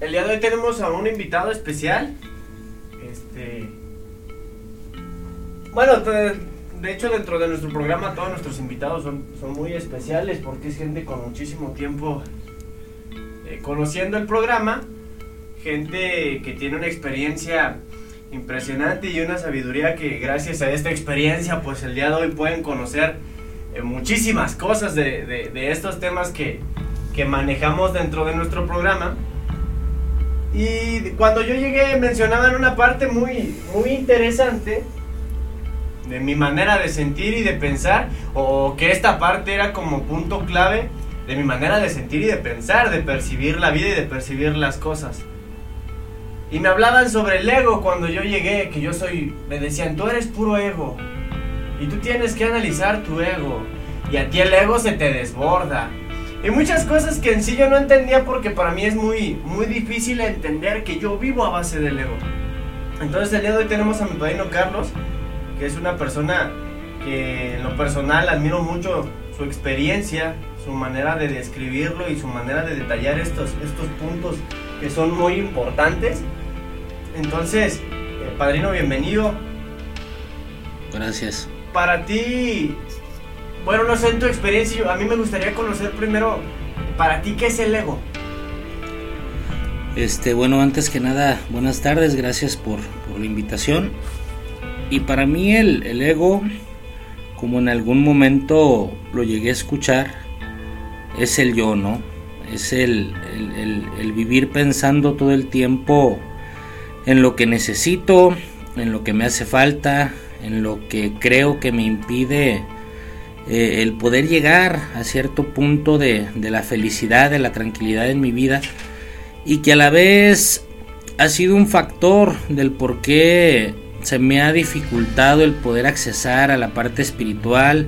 el día de hoy tenemos a un invitado especial. Este. Bueno, de hecho, dentro de nuestro programa, todos nuestros invitados son, son muy especiales porque es gente con muchísimo tiempo eh, conociendo el programa. Gente que tiene una experiencia impresionante y una sabiduría que gracias a esta experiencia, pues el día de hoy pueden conocer eh, muchísimas cosas de, de, estos temas que, que manejamos dentro de nuestro programa. Y cuando yo llegué mencionaban una parte muy, muy interesante de mi manera de sentir y de pensar, o que esta parte era como punto clave de mi manera de sentir y de pensar, de percibir la vida y de percibir las cosas. Y me hablaban sobre el ego cuando yo llegué, que yo soy, me decían, tú eres puro ego. Y tú tienes que analizar tu ego. Y a ti el ego se te desborda. Y muchas cosas que en sí yo no entendía porque para mí es muy, muy difícil entender que yo vivo a base del ego. Entonces el día de hoy tenemos a mi padrino Carlos, que es una persona que en lo personal admiro mucho su experiencia, su manera de describirlo y su manera de detallar estos, estos puntos que son muy importantes. Entonces, eh, padrino, bienvenido. Gracias. Para ti, bueno, no sé en tu experiencia, a mí me gustaría conocer primero, para ti, ¿qué es el ego? Este, bueno, antes que nada, buenas tardes, gracias por, por la invitación. Y para mí el, el, ego, como en algún momento lo llegué a escuchar, es el yo, ¿no? Es el, el, vivir pensando todo el tiempo en lo que necesito, en lo que me hace falta, en lo que creo que me impide eh, el poder llegar a cierto punto de, de la felicidad, de la tranquilidad en mi vida y que a la vez ha sido un factor del por qué se me ha dificultado el poder accesar a la parte espiritual,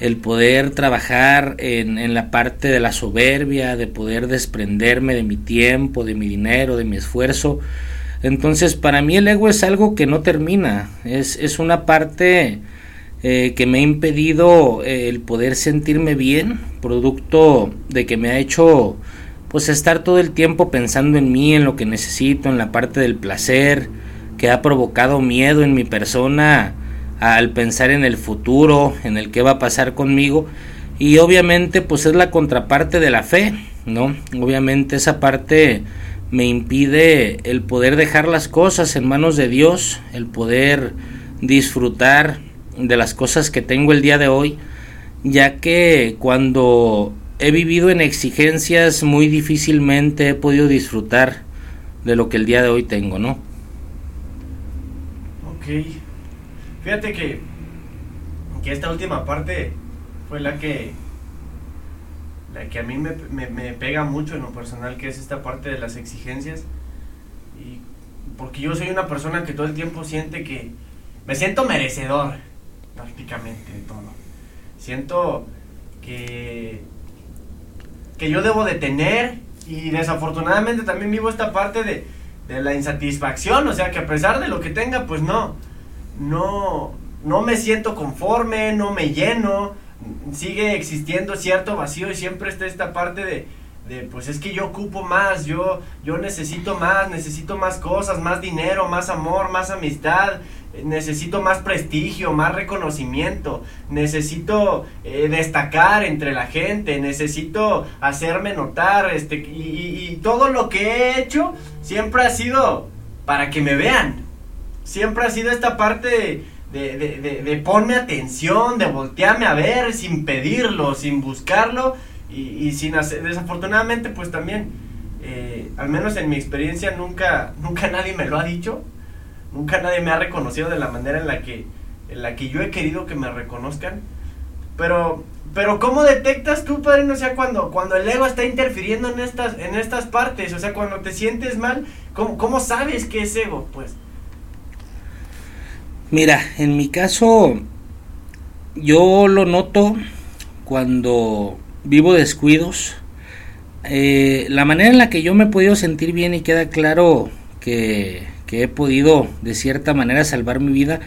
el poder trabajar en, la parte de la soberbia, de poder desprenderme de mi tiempo, de mi dinero, de mi esfuerzo. Entonces para mí el ego es algo que no termina, es, es una parte eh, que me ha impedido eh, el poder sentirme bien, producto de que me ha hecho pues estar todo el tiempo pensando en mí, en lo que necesito, en la parte del placer, que ha provocado miedo en mi persona al pensar en el futuro, en el que va a pasar conmigo y obviamente pues es la contraparte de la fe, ¿no? Obviamente esa parte me impide el poder dejar las cosas en manos de Dios, el poder disfrutar de las cosas que tengo el día de hoy, ya que cuando he vivido en exigencias muy difícilmente he podido disfrutar de lo que el día de hoy tengo, ¿no? Ok. Fíjate que, que esta última parte fue la que, la que a mí me, me, pega mucho en lo personal, que es esta parte de las exigencias. Y porque yo soy una persona que todo el tiempo siente que me siento merecedor prácticamente todo. Siento que, que yo debo de tener y desafortunadamente también vivo esta parte de, de la insatisfacción, o sea que a pesar de lo que tenga, pues no, no, no me siento conforme, no me lleno, sigue existiendo cierto vacío y siempre está esta parte de, de, pues es que yo ocupo más, yo, yo necesito más, necesito más cosas, más dinero, más amor, más amistad, necesito más prestigio, más reconocimiento, necesito eh, destacar entre la gente, necesito hacerme notar, este, y, y todo lo que he hecho siempre ha sido para que me vean, siempre ha sido esta parte de, de, de, ponme atención, de voltearme a ver sin pedirlo, sin buscarlo y, sin hacer, desafortunadamente pues también, eh, al menos en mi experiencia nunca, nunca nadie me lo ha dicho, nunca nadie me ha reconocido de la manera en la que, en la que yo he querido que me reconozcan, pero, pero ¿cómo detectas tú, padre? O sea, cuando, cuando el ego está interfiriendo en estas, en estas partes, o sea, cuando te sientes mal, ¿cómo, cómo sabes que es ego? Pues Mira, en mi caso yo lo noto cuando vivo descuidos. Eh, la manera en la que yo me he podido sentir bien y queda claro que, que, he podido de cierta manera salvar mi vida,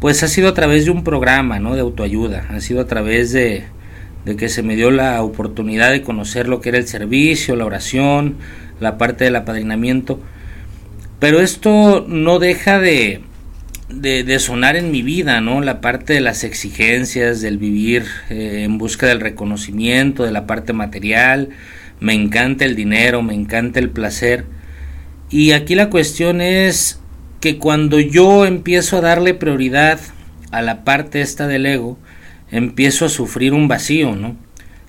pues ha sido a través de un programa ¿no? de autoayuda, ha sido a través de, de que se me dio la oportunidad de conocer lo que era el servicio, la oración, la parte del apadrinamiento. Pero esto no deja de, de, sonar en mi vida, ¿no? La parte de las exigencias, del vivir eh, en busca del reconocimiento, de la parte material. Me encanta el dinero, me encanta el placer. Y aquí la cuestión es que cuando yo empiezo a darle prioridad a la parte esta del ego, empiezo a sufrir un vacío, ¿no?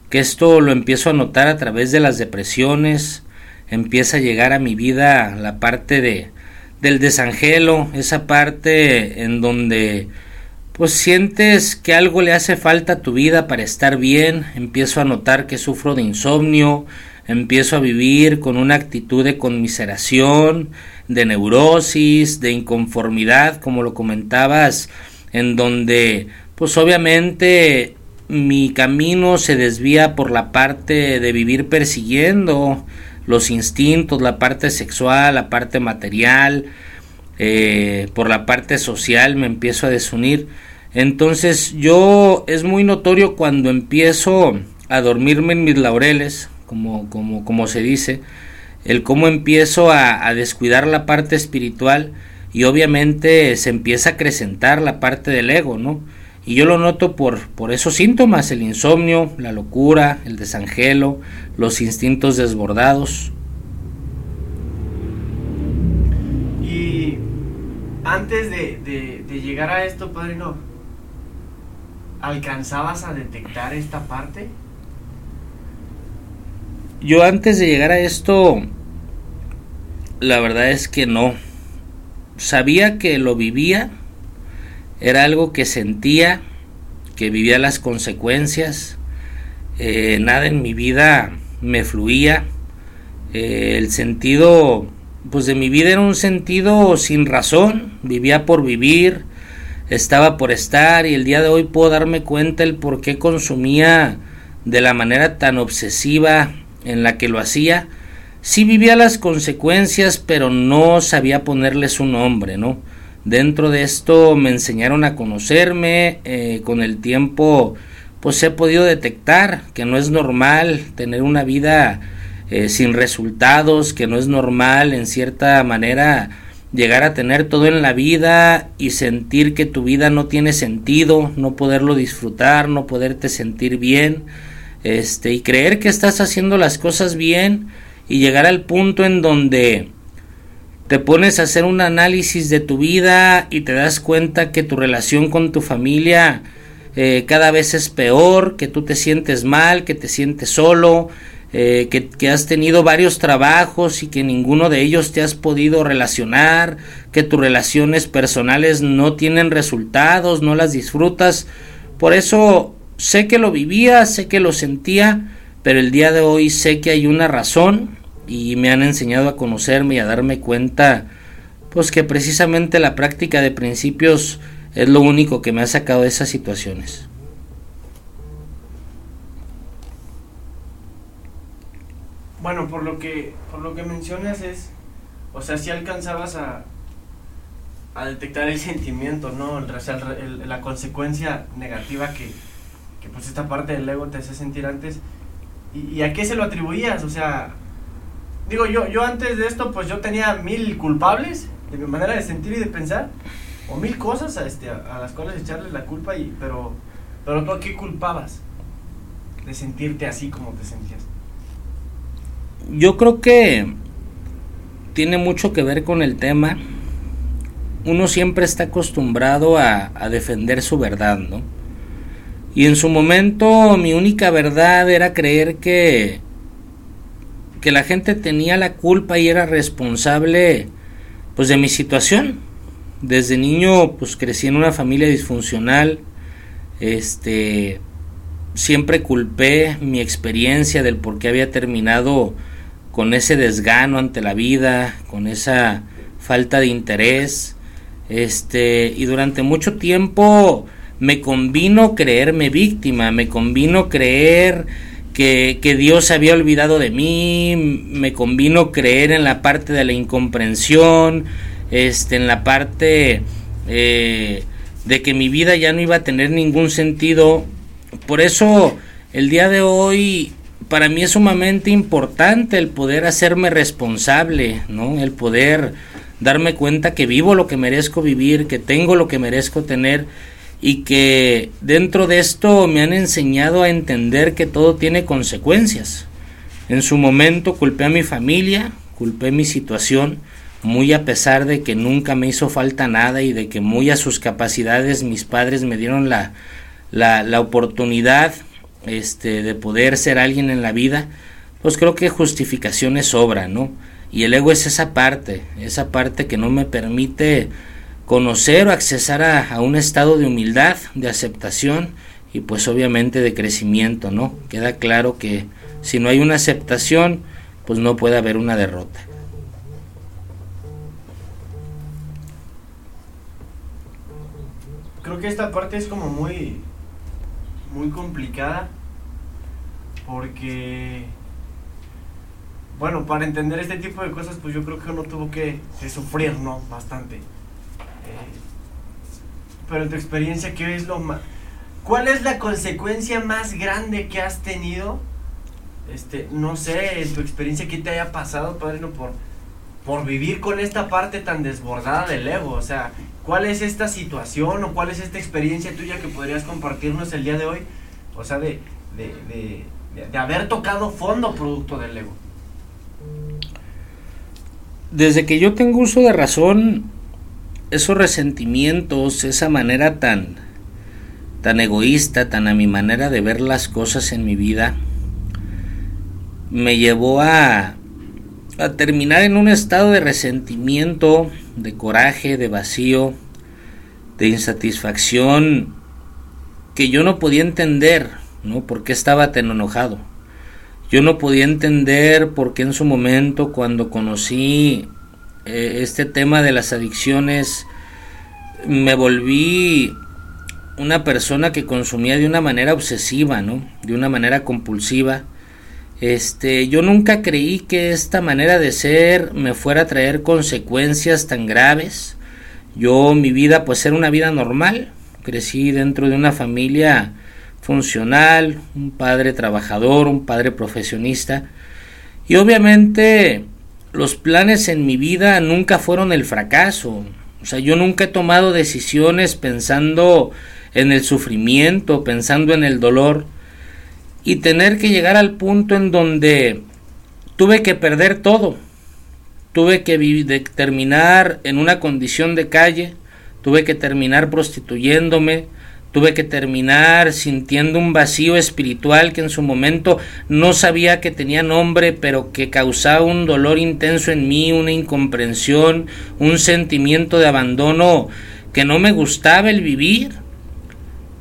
Que esto lo empiezo a notar a través de las depresiones, empieza a llegar a mi vida la parte de del desangelo, esa parte en donde pues sientes que algo le hace falta a tu vida para estar bien, empiezo a notar que sufro de insomnio, empiezo a vivir con una actitud de conmiseración, de neurosis, de inconformidad, como lo comentabas, en donde pues obviamente mi camino se desvía por la parte de vivir persiguiendo los instintos, la parte sexual, la parte material, eh, por la parte social me empiezo a desunir. Entonces yo es muy notorio cuando empiezo a dormirme en mis laureles, como, como, como se dice, el cómo empiezo a, descuidar la parte espiritual y obviamente se empieza a acrecentar la parte del ego, ¿no? Y yo lo noto por, por esos síntomas, el insomnio, la locura, el desangelo, los instintos desbordados. Y antes de, llegar a esto, padrino, ¿alcanzabas a detectar esta parte? Yo antes de llegar a esto, la verdad es que no. Sabía que lo vivía, era algo que sentía, que vivía las consecuencias, eh, nada en mi vida me fluía, eh, el sentido pues de mi vida era un sentido sin razón, vivía por vivir, estaba por estar y el día de hoy puedo darme cuenta el por qué consumía de la manera tan obsesiva en la que lo hacía. Sí vivía las consecuencias, pero no sabía ponerles un nombre, ¿no? Dentro de esto me enseñaron a conocerme, eh, con el tiempo pues he podido detectar que no es normal tener una vida eh, sin resultados, que no es normal en cierta manera llegar a tener todo en la vida y sentir que tu vida no tiene sentido, no poderlo disfrutar, no poderte sentir bien, este y creer que estás haciendo las cosas bien y llegar al punto en donde te pones a hacer un análisis de tu vida y te das cuenta que tu relación con tu familia eh, cada vez es peor, que tú te sientes mal, que te sientes solo, eh, que, que, has tenido varios trabajos y que ninguno de ellos te has podido relacionar, que tus relaciones personales no tienen resultados, no las disfrutas. Por eso sé que lo vivía, sé que lo sentía, pero el día de hoy sé que hay una razón y me han enseñado a conocerme y a darme cuenta pues que precisamente la práctica de principios es lo único que me ha sacado de esas situaciones. Bueno, por lo que por lo que mencionas es, o sea, si alcanzabas a, a detectar el sentimiento, ¿no? El, la consecuencia negativa que, que, pues esta parte del ego te hace sentir antes. ¿Y, ¿Y, a qué se lo atribuías? O sea, digo, yo, yo antes de esto, pues yo tenía mil culpables de mi manera de sentir y de pensar, o mil cosas a, este, a, las cuales echarle la culpa, y, pero, pero tú a qué culpabas de sentirte así como te sentías. Yo creo que tiene mucho que ver con el tema. Uno siempre está acostumbrado a, a defender su verdad, ¿no? Y en su momento mi única verdad era creer que que la gente tenía la culpa y era responsable pues de mi situación. Desde niño pues crecí en una familia disfuncional. Este siempre culpé mi experiencia del por qué había terminado con ese desgano ante la vida, con esa falta de interés. Este, y durante mucho tiempo me convino creerme víctima, me convino creer que, que, Dios se había olvidado de mí, me convino creer en la parte de la incomprensión, este, en la parte eh, de que mi vida ya no iba a tener ningún sentido. Por eso el día de hoy para mí es sumamente importante el poder hacerme responsable, ¿no? El poder darme cuenta que vivo lo que merezco vivir, que tengo lo que merezco tener y que dentro de esto me han enseñado a entender que todo tiene consecuencias. En su momento culpé a mi familia, culpé mi situación, muy a pesar de que nunca me hizo falta nada y de que muy a sus capacidades mis padres me dieron la, la, la oportunidad este, de poder ser alguien en la vida, pues creo que justificaciones sobran, ¿no? Y el ego es esa parte, esa parte que no me permite conocer o accesar a, un estado de humildad, de aceptación y pues obviamente de crecimiento, ¿no? Queda claro que si no hay una aceptación, pues no puede haber una derrota. Creo que esta parte es como muy muy complicada porque bueno, para entender este tipo de cosas, pues yo creo que uno tuvo que, sufrir, ¿no? Bastante. Pero en tu experiencia, ¿qué es lo más... ¿Cuál es la consecuencia más grande que has tenido? Este, no sé, tu experiencia, ¿qué te haya pasado, padrino, por, por vivir con esta parte tan desbordada del ego? O sea, ¿cuál es esta situación o cuál es esta experiencia tuya que podrías compartirnos el día de hoy? O sea, de, de, de haber tocado fondo producto del ego desde que yo tengo uso de razón, esos resentimientos, esa manera tan tan egoísta, tan a mi manera de ver las cosas en mi vida, me llevó a, a terminar en un estado de resentimiento, de coraje, de vacío, de insatisfacción que yo no podía entender, ¿no? ¿Por qué estaba tan enojado? Yo no podía entender por qué en su momento cuando conocí eh, este tema de las adicciones me volví una persona que consumía de una manera obsesiva, ¿no? De una manera compulsiva. Este, yo nunca creí que esta manera de ser me fuera a traer consecuencias tan graves. Yo mi vida pues era una vida normal. Crecí dentro de una familia funcional, un padre trabajador, un padre profesionista. Y obviamente los planes en mi vida nunca fueron el fracaso. O sea, yo nunca he tomado decisiones pensando en el sufrimiento, pensando en el dolor. Y tener que llegar al punto en donde tuve que perder todo. Tuve que terminar en una condición de calle, tuve que terminar prostituyéndome, Tuve que terminar sintiendo un vacío espiritual que en su momento no sabía que tenía nombre, pero que causaba un dolor intenso en mí, una incomprensión, un sentimiento de abandono que no me gustaba el vivir.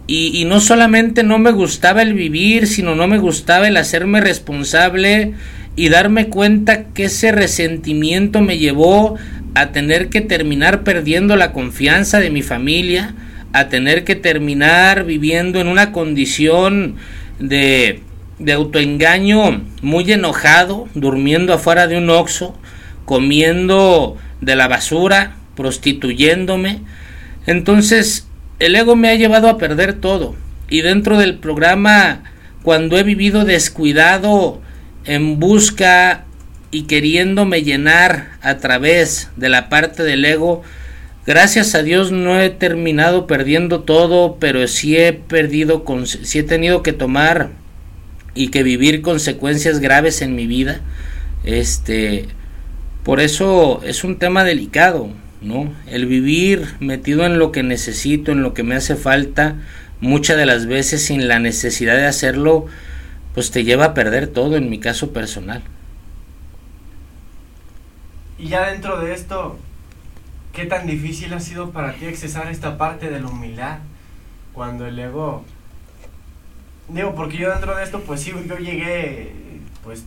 Y, no solamente no me gustaba el vivir, sino no me gustaba el hacerme responsable y darme cuenta que ese resentimiento me llevó a tener que terminar perdiendo la confianza de mi familia, a tener que terminar viviendo en una condición de, de autoengaño muy enojado, durmiendo afuera de un oxo, comiendo de la basura, prostituyéndome. Entonces, el ego me ha llevado a perder todo. Y dentro del programa, cuando he vivido descuidado en busca y queriéndome llenar a través de la parte del ego, Gracias a Dios no he terminado perdiendo todo, pero sí he perdido, sí he tenido que tomar y que vivir consecuencias graves en mi vida. Este, por eso es un tema delicado, ¿no? El vivir metido en lo que necesito, en lo que me hace falta, muchas de las veces sin la necesidad de hacerlo, pues te lleva a perder todo en mi caso personal. Y ya dentro de esto, ¿Qué tan difícil ha sido para ti accesar esta parte de la humildad? Cuando el ego... Digo, porque yo dentro de esto, pues sí, yo llegué, pues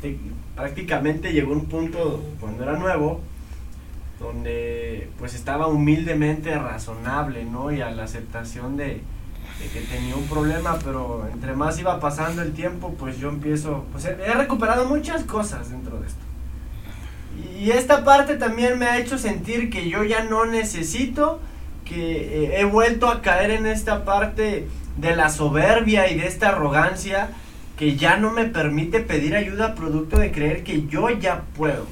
prácticamente llegó un punto cuando era nuevo, donde pues estaba humildemente razonable, ¿no? Y a la aceptación de, que tenía un problema, pero entre más iba pasando el tiempo, pues yo empiezo, pues he recuperado muchas cosas dentro de esto. Y esta parte también me ha hecho sentir que yo ya no necesito, que eh, he vuelto a caer en esta parte de la soberbia y de esta arrogancia que ya no me permite pedir ayuda producto de creer que yo ya puedo.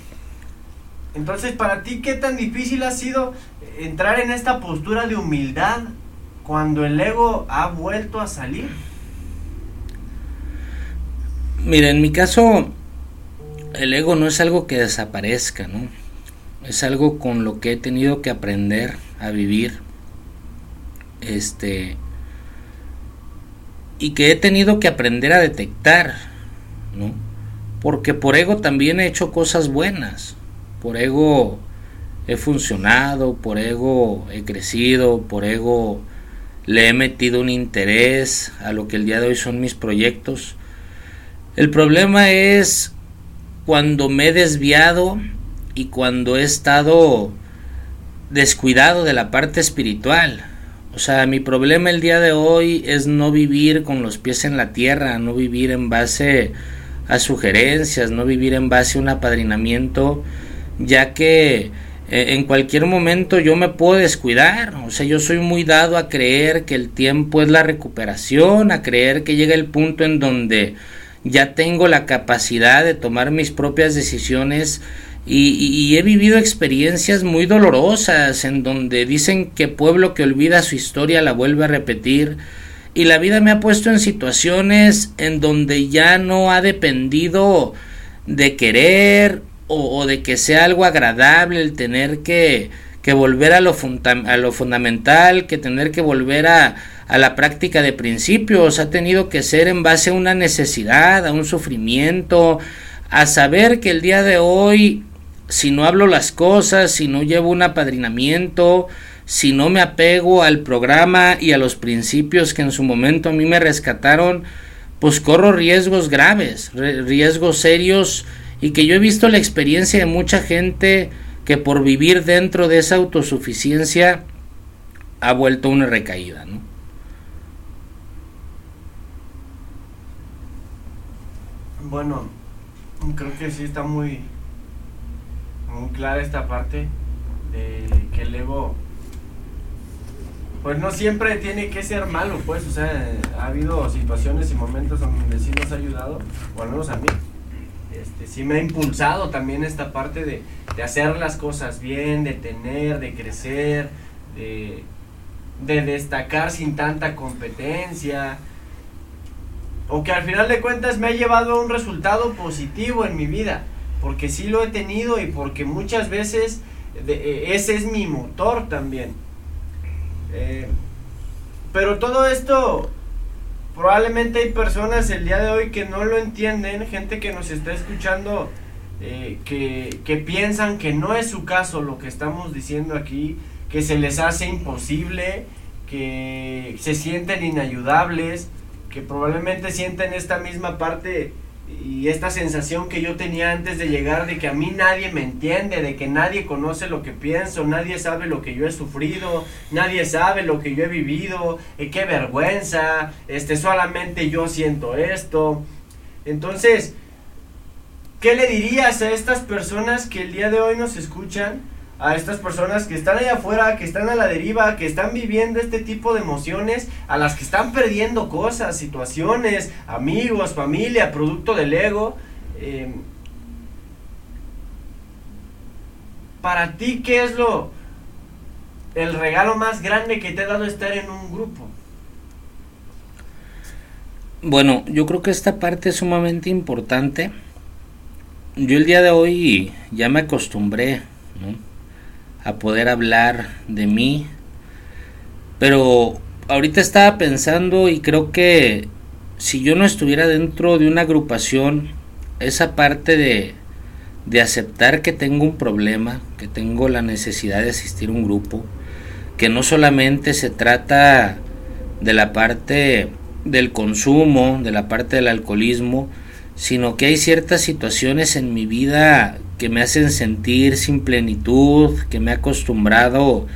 Entonces, para ti, ¿qué tan difícil ha sido entrar en esta postura de humildad cuando el ego ha vuelto a salir? Mira, en mi caso, el ego no es algo que desaparezca, ¿no? Es algo con lo que he tenido que aprender a vivir. Este. Y que he tenido que aprender a detectar, ¿no? Porque por ego también he hecho cosas buenas. Por ego he funcionado, por ego he crecido, por ego le he metido un interés a lo que el día de hoy son mis proyectos. El problema es cuando me he desviado y cuando he estado descuidado de la parte espiritual. O sea, mi problema el día de hoy es no vivir con los pies en la tierra, no vivir en base a sugerencias, no vivir en base a un apadrinamiento ya que eh, en cualquier momento yo me puedo descuidar, o sea, yo soy muy dado a creer que el tiempo es la recuperación, a creer que llega el punto en donde ya tengo la capacidad de tomar mis propias decisiones y, he vivido experiencias muy dolorosas en donde dicen que pueblo que olvida su historia la vuelve a repetir y la vida me ha puesto en situaciones en donde ya no ha dependido de querer o, de que sea algo agradable el tener que, que volver a lo, a lo fundamental, que tener que volver a, a la práctica de principios, ha tenido que ser en base a una necesidad, a un sufrimiento, a saber que el día de hoy, si no hablo las cosas, si no llevo un apadrinamiento, si no me apego al programa y a los principios que en su momento a mí me rescataron, pues corro riesgos graves, riesgos serios y que yo he visto la experiencia de mucha gente que por vivir dentro de esa autosuficiencia ha vuelto una recaída, ¿no? Bueno, creo que sí está muy, muy clara esta parte de que el ego pues no siempre tiene que ser malo, pues, o sea, ha habido situaciones y momentos donde sí nos ha ayudado, o al menos a mí, este, sí me ha impulsado también esta parte de, hacer las cosas bien, de tener, de crecer, de, destacar sin tanta competencia. O que al final de cuentas me ha llevado a un resultado positivo en mi vida. Porque sí lo he tenido y porque muchas veces eh, ese es mi motor también. Eh, pero todo esto probablemente hay personas el día de hoy que no lo entienden, gente que nos está escuchando, eh, que, que piensan que no es su caso lo que estamos diciendo aquí, que se les hace imposible, que se sienten inayudables, que probablemente sienten esta misma parte y esta sensación que yo tenía antes de llegar de que a mí nadie me entiende, de que nadie conoce lo que pienso, nadie sabe lo que yo he sufrido, nadie sabe lo que yo he vivido, y qué vergüenza, este solamente yo siento esto. Entonces, ¿qué le dirías a estas personas que el día de hoy nos escuchan? A estas personas que están allá afuera, que están a la deriva, que están viviendo este tipo de emociones, a las que están perdiendo cosas, situaciones, amigos, familia, producto del ego. Eh, para ti, ¿qué es lo el regalo más grande que te ha dado estar en un grupo? Bueno, yo creo que esta parte es sumamente importante. Yo el día de hoy ya me acostumbré, ¿no? A poder hablar de mí. Pero ahorita estaba pensando y creo que si yo no estuviera dentro de una agrupación, esa parte de, de aceptar que tengo un problema, que tengo la necesidad de asistir a un grupo, que no solamente se trata de la parte del consumo, de la parte del alcoholismo, sino que hay ciertas situaciones en mi vida que me hacen sentir sin plenitud, que me ha acostumbrado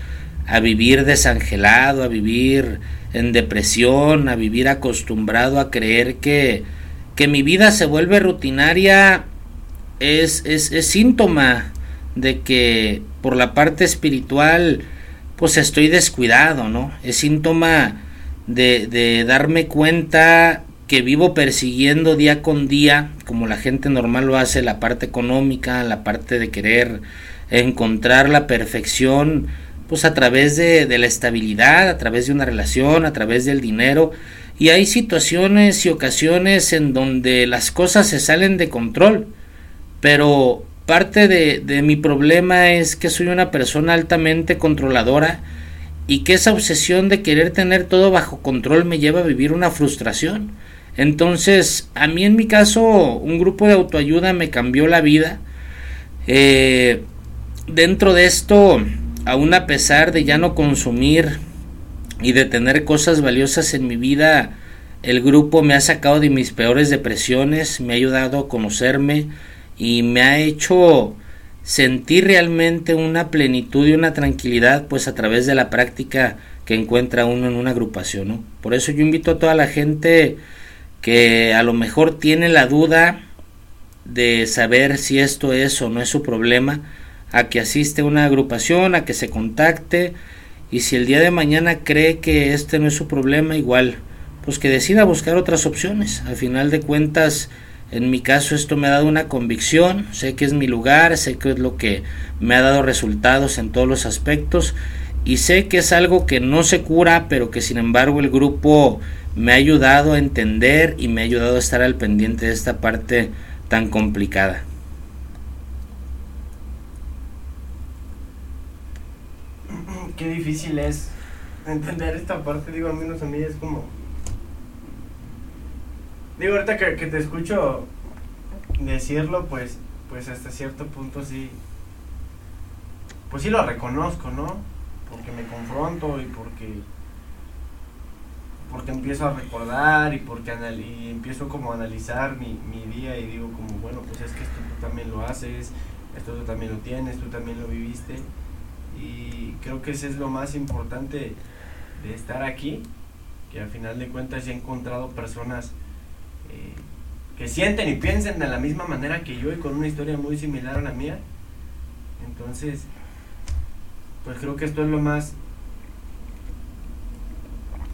a vivir desangelado, a vivir en depresión, a vivir acostumbrado a creer que, que mi vida se vuelve rutinaria, es, es, es síntoma de que por la parte espiritual pues estoy descuidado, ¿no? Es síntoma de, de darme cuenta que vivo persiguiendo día con día, como la gente normal lo hace, la parte económica, la parte de querer encontrar la perfección, pues a través de, de, la estabilidad, a través de una relación, a través del dinero. Y hay situaciones y ocasiones en donde las cosas se salen de control. Pero parte de, de mi problema es que soy una persona altamente controladora y que esa obsesión de querer tener todo bajo control me lleva a vivir una frustración. Entonces, a mí en mi caso, un grupo de autoayuda me cambió la vida. Eh, dentro de esto, aún a pesar de ya no consumir y de tener cosas valiosas en mi vida, el grupo me ha sacado de mis peores depresiones, me ha ayudado a conocerme y me ha hecho sentir realmente una plenitud y una tranquilidad pues a través de la práctica que encuentra uno en una agrupación, ¿no? Por eso yo invito a toda la gente que a lo mejor tiene la duda de saber si esto es o no es su problema, a que asiste a una agrupación, a que se contacte y si el día de mañana cree que este no es su problema, igual, pues que decida buscar otras opciones. Al final de cuentas, en mi caso esto me ha dado una convicción, sé que es mi lugar, sé que es lo que me ha dado resultados en todos los aspectos y sé que es algo que no se cura, pero que sin embargo el grupo me ha ayudado a entender y me ha ayudado a estar al pendiente de esta parte tan complicada. Qué difícil es entender esta parte, digo, al menos a mí es como Digo, ahorita que, que, te escucho decirlo, pues, pues hasta cierto punto sí, pues sí lo reconozco, ¿no? Porque me confronto y porque, porque empiezo a recordar y porque y empiezo como a analizar mi, mi día y digo como, bueno, pues es que esto tú también lo haces, esto tú también lo tienes, tú también lo viviste y creo que ese es lo más importante de estar aquí, que al final de cuentas he encontrado personas que sienten y piensen de la misma manera que yo y con una historia muy similar a la mía. Entonces, pues creo que esto es lo más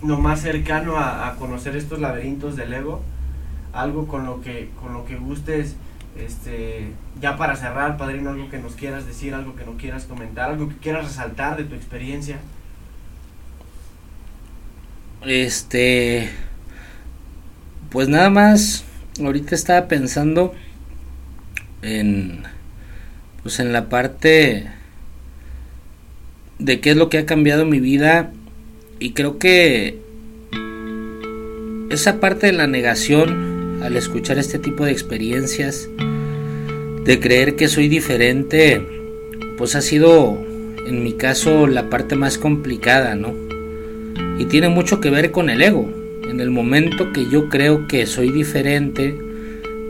lo más cercano a, conocer estos laberintos del ego, algo con lo que con lo que gustes este ya para cerrar, padrino, algo que nos quieras decir, algo que no quieras comentar, algo que quieras resaltar de tu experiencia. Este pues nada más, ahorita estaba pensando en, pues en la parte de qué es lo que ha cambiado mi vida y creo que esa parte de la negación al escuchar este tipo de experiencias, de creer que soy diferente, pues ha sido en mi caso la parte más complicada, ¿no? Y tiene mucho que ver con el ego en el momento que yo creo que soy diferente,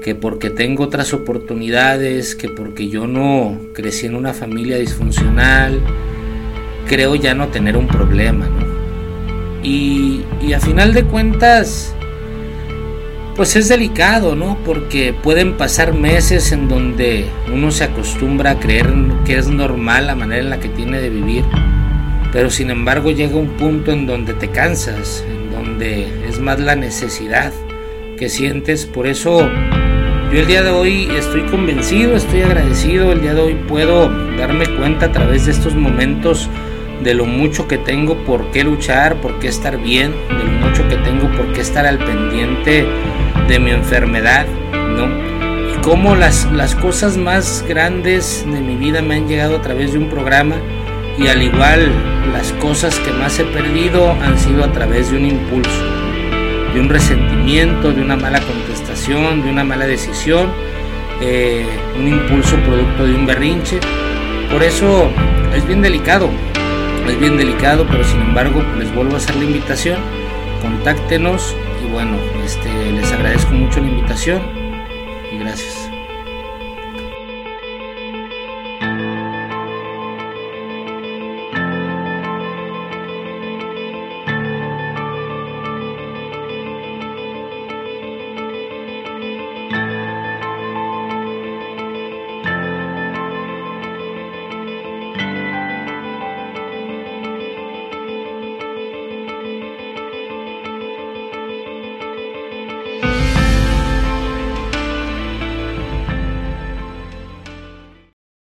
que porque tengo otras oportunidades, que porque yo no crecí en una familia disfuncional, creo ya no tener un problema, ¿no? Y, a final de cuentas, pues es delicado, ¿no? Porque pueden pasar meses en donde uno se acostumbra a creer que es normal la manera en la que tiene de vivir, pero sin embargo llega un punto en donde te cansas, es más la necesidad que sientes. Por eso yo el día de hoy estoy convencido, estoy agradecido, el día de hoy puedo darme cuenta a través de estos momentos de lo mucho que tengo por qué luchar, por qué estar bien, de lo mucho que tengo por qué estar al pendiente de mi enfermedad, ¿no? Y cómo las, las cosas más grandes de mi vida me han llegado a través de un programa y al igual las cosas que más he perdido han sido a través de un impulso, de un resentimiento, de una mala contestación, de una mala decisión, eh, un impulso producto de un berrinche. Por eso es bien delicado, es bien delicado, pero sin embargo les vuelvo a hacer la invitación, contáctenos y bueno, este, les agradezco mucho la invitación y gracias.